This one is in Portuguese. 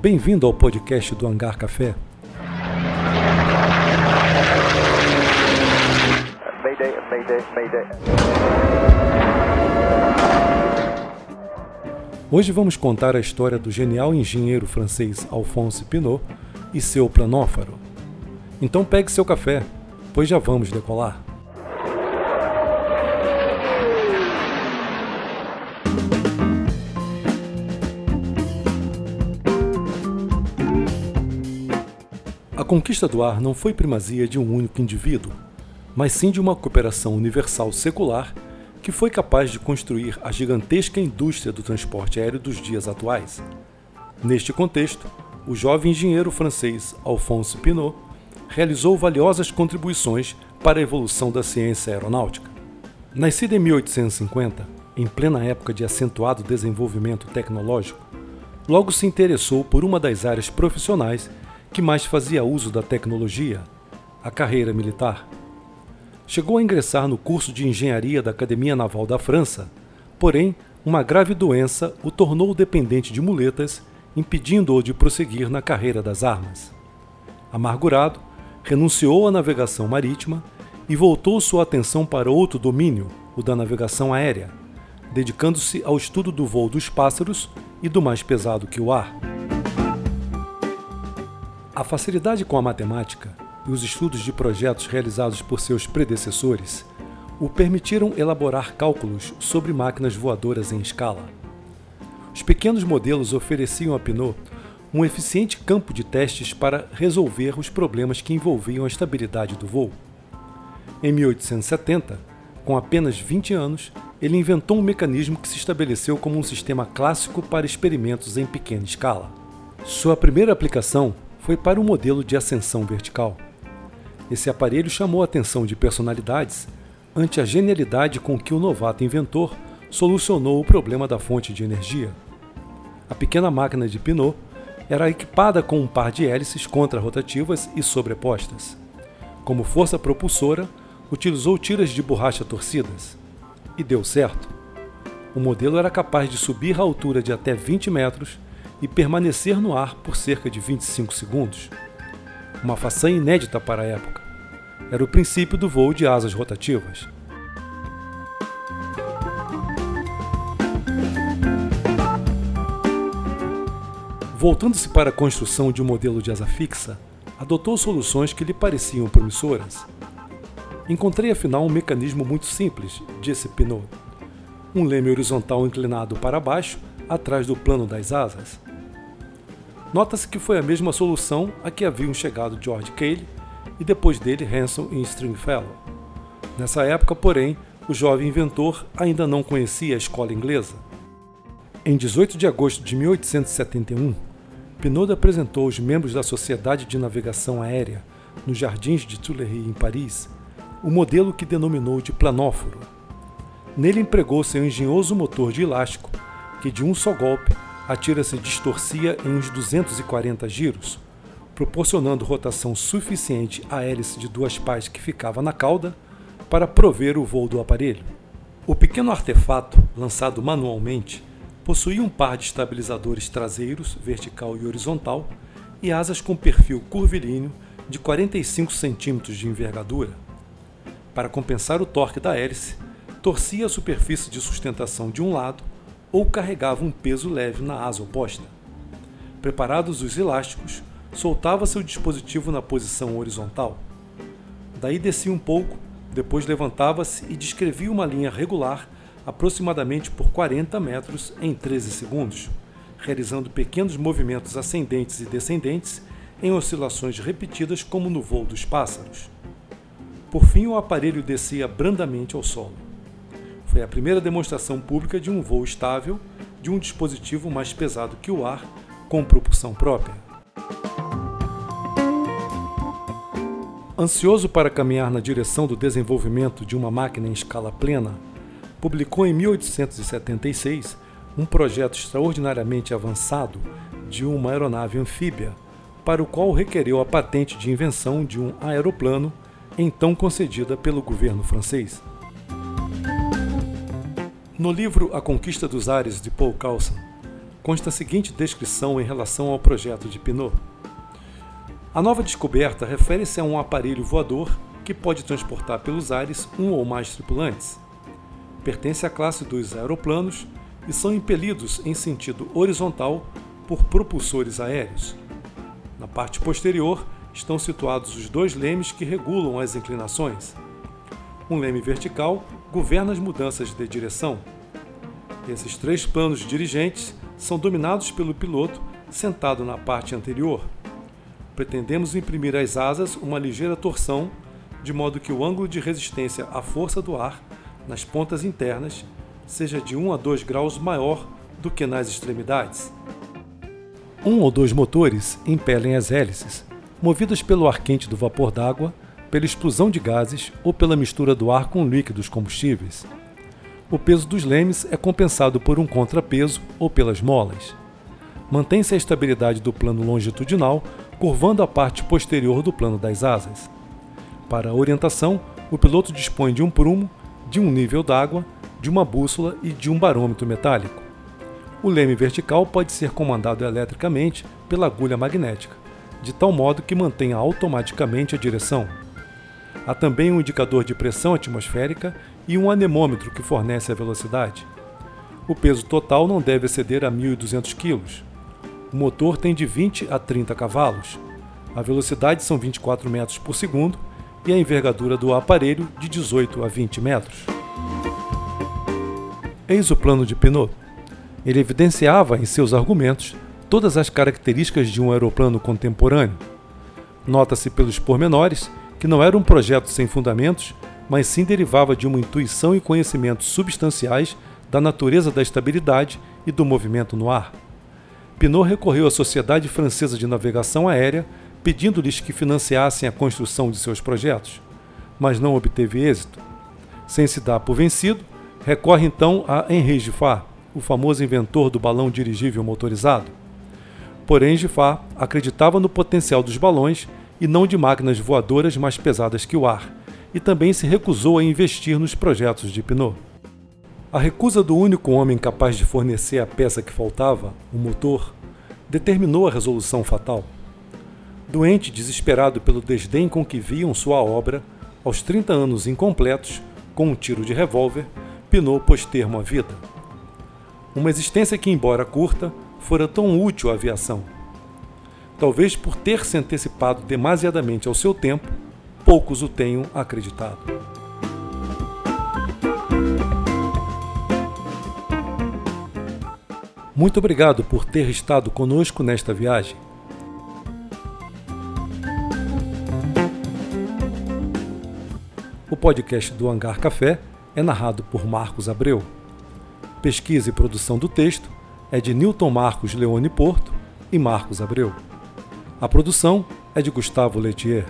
Bem-vindo ao podcast do Hangar Café. Mayday, mayday, mayday. Hoje vamos contar a história do genial engenheiro francês Alphonse Pinot e seu planófaro. Então pegue seu café, pois já vamos decolar. Conquista do ar não foi primazia de um único indivíduo, mas sim de uma cooperação universal secular que foi capaz de construir a gigantesca indústria do transporte aéreo dos dias atuais. Neste contexto, o jovem engenheiro francês Alphonse Pinot realizou valiosas contribuições para a evolução da ciência aeronáutica. Nascido em 1850, em plena época de acentuado desenvolvimento tecnológico, logo se interessou por uma das áreas profissionais que mais fazia uso da tecnologia, a carreira militar. Chegou a ingressar no curso de engenharia da Academia Naval da França, porém, uma grave doença o tornou dependente de muletas, impedindo-o de prosseguir na carreira das armas. Amargurado, renunciou à navegação marítima e voltou sua atenção para outro domínio, o da navegação aérea, dedicando-se ao estudo do voo dos pássaros e do mais pesado que o ar. A facilidade com a matemática e os estudos de projetos realizados por seus predecessores o permitiram elaborar cálculos sobre máquinas voadoras em escala. Os pequenos modelos ofereciam a Pinot um eficiente campo de testes para resolver os problemas que envolviam a estabilidade do voo. Em 1870, com apenas 20 anos, ele inventou um mecanismo que se estabeleceu como um sistema clássico para experimentos em pequena escala. Sua primeira aplicação foi para um modelo de ascensão vertical. Esse aparelho chamou a atenção de personalidades ante a genialidade com que o novato inventor solucionou o problema da fonte de energia. A pequena máquina de Pinot era equipada com um par de hélices contra-rotativas e sobrepostas. Como força propulsora, utilizou tiras de borracha torcidas. E deu certo. O modelo era capaz de subir a altura de até 20 metros e permanecer no ar por cerca de 25 segundos. Uma façanha inédita para a época. Era o princípio do voo de asas rotativas. Voltando-se para a construção de um modelo de asa fixa, adotou soluções que lhe pareciam promissoras. Encontrei afinal um mecanismo muito simples, disse Pinot. Um leme horizontal inclinado para baixo, atrás do plano das asas. Nota-se que foi a mesma solução a que haviam chegado George Cayley e depois dele Hanson e Stringfellow. Nessa época, porém, o jovem inventor ainda não conhecia a escola inglesa. Em 18 de agosto de 1871, Pinot apresentou aos membros da Sociedade de Navegação Aérea, nos jardins de Tuileries, em Paris, o modelo que denominou de planóforo. Nele empregou seu engenhoso motor de elástico, que de um só golpe a tira se distorcia em uns 240 giros, proporcionando rotação suficiente à hélice de duas pás que ficava na cauda para prover o voo do aparelho. O pequeno artefato, lançado manualmente, Possuía um par de estabilizadores traseiros, vertical e horizontal, e asas com perfil curvilíneo de 45 cm de envergadura. Para compensar o torque da hélice, torcia a superfície de sustentação de um lado ou carregava um peso leve na asa oposta. Preparados os elásticos, soltava-se o dispositivo na posição horizontal. Daí descia um pouco, depois levantava-se e descrevia uma linha regular aproximadamente por 40 metros em 13 segundos, realizando pequenos movimentos ascendentes e descendentes em oscilações repetidas como no voo dos pássaros. Por fim, o aparelho descia brandamente ao solo. Foi a primeira demonstração pública de um voo estável de um dispositivo mais pesado que o ar, com propulsão própria. Ansioso para caminhar na direção do desenvolvimento de uma máquina em escala plena, publicou em 1876 um projeto extraordinariamente avançado de uma aeronave anfíbia, para o qual requereu a patente de invenção de um aeroplano, então concedida pelo governo francês. No livro A Conquista dos Ares de Paul Coulson, consta a seguinte descrição em relação ao projeto de Pinot. A nova descoberta refere-se a um aparelho voador que pode transportar pelos ares um ou mais tripulantes. Pertence à classe dos aeroplanos e são impelidos em sentido horizontal por propulsores aéreos. Na parte posterior estão situados os dois lemes que regulam as inclinações. Um leme vertical governa as mudanças de direção. Esses três planos dirigentes são dominados pelo piloto sentado na parte anterior. Pretendemos imprimir às asas uma ligeira torção, de modo que o ângulo de resistência à força do ar nas pontas internas seja de 1 a 2 graus maior do que nas extremidades. Um ou dois motores impelem as hélices, movidas pelo ar quente do vapor d'água, pela explosão de gases ou pela mistura do ar com líquidos combustíveis. O peso dos lemes é compensado por um contrapeso ou pelas molas. Mantém-se a estabilidade do plano longitudinal, curvando a parte posterior do plano das asas. Para a orientação, o piloto dispõe de um prumo, de um nível d'água, de uma bússola e de um barômetro metálico. O leme vertical pode ser comandado eletricamente pela agulha magnética, de tal modo que mantenha automaticamente a direção. Há também um indicador de pressão atmosférica e um anemômetro que fornece a velocidade. O peso total não deve exceder a 1.200 kg. O motor tem de 20 a 30 cavalos. A velocidade são 24 metros por segundo e a envergadura do aparelho de 18 a 20 metros. Eis o plano de Pinot. Ele evidenciava em seus argumentos todas as características de um aeroplano contemporâneo. Nota-se pelos pormenores que não era um projeto sem fundamentos, mas sim derivava de uma intuição e conhecimentos substanciais da natureza da estabilidade e do movimento no ar. Pinot recorreu à Sociedade Francesa de Navegação Aérea pedindo-lhes que financiassem a construção de seus projetos, mas não obteve êxito. Sem se dar por vencido, recorre então a Henri Giffard, o famoso inventor do balão dirigível motorizado. Porém, Giffard acreditava no potencial dos balões e não de máquinas voadoras mais pesadas que o ar, e também se recusou a investir nos projetos de Pinot. A recusa do único homem capaz de fornecer a peça que faltava, o motor, determinou a resolução fatal. Doente, desesperado pelo desdém com que viam sua obra, aos 30 anos incompletos, com um tiro de revólver, Pinot pôs termo à vida. Uma existência que, embora curta, fora tão útil à aviação. Talvez por ter se antecipado demasiadamente ao seu tempo, poucos o tenham acreditado. Muito obrigado por ter estado conosco nesta viagem. O podcast do Hangar Café é narrado por Marcos Abreu. Pesquisa e produção do texto é de Newton Marcos Leone Porto e Marcos Abreu. A produção é de Gustavo Letier.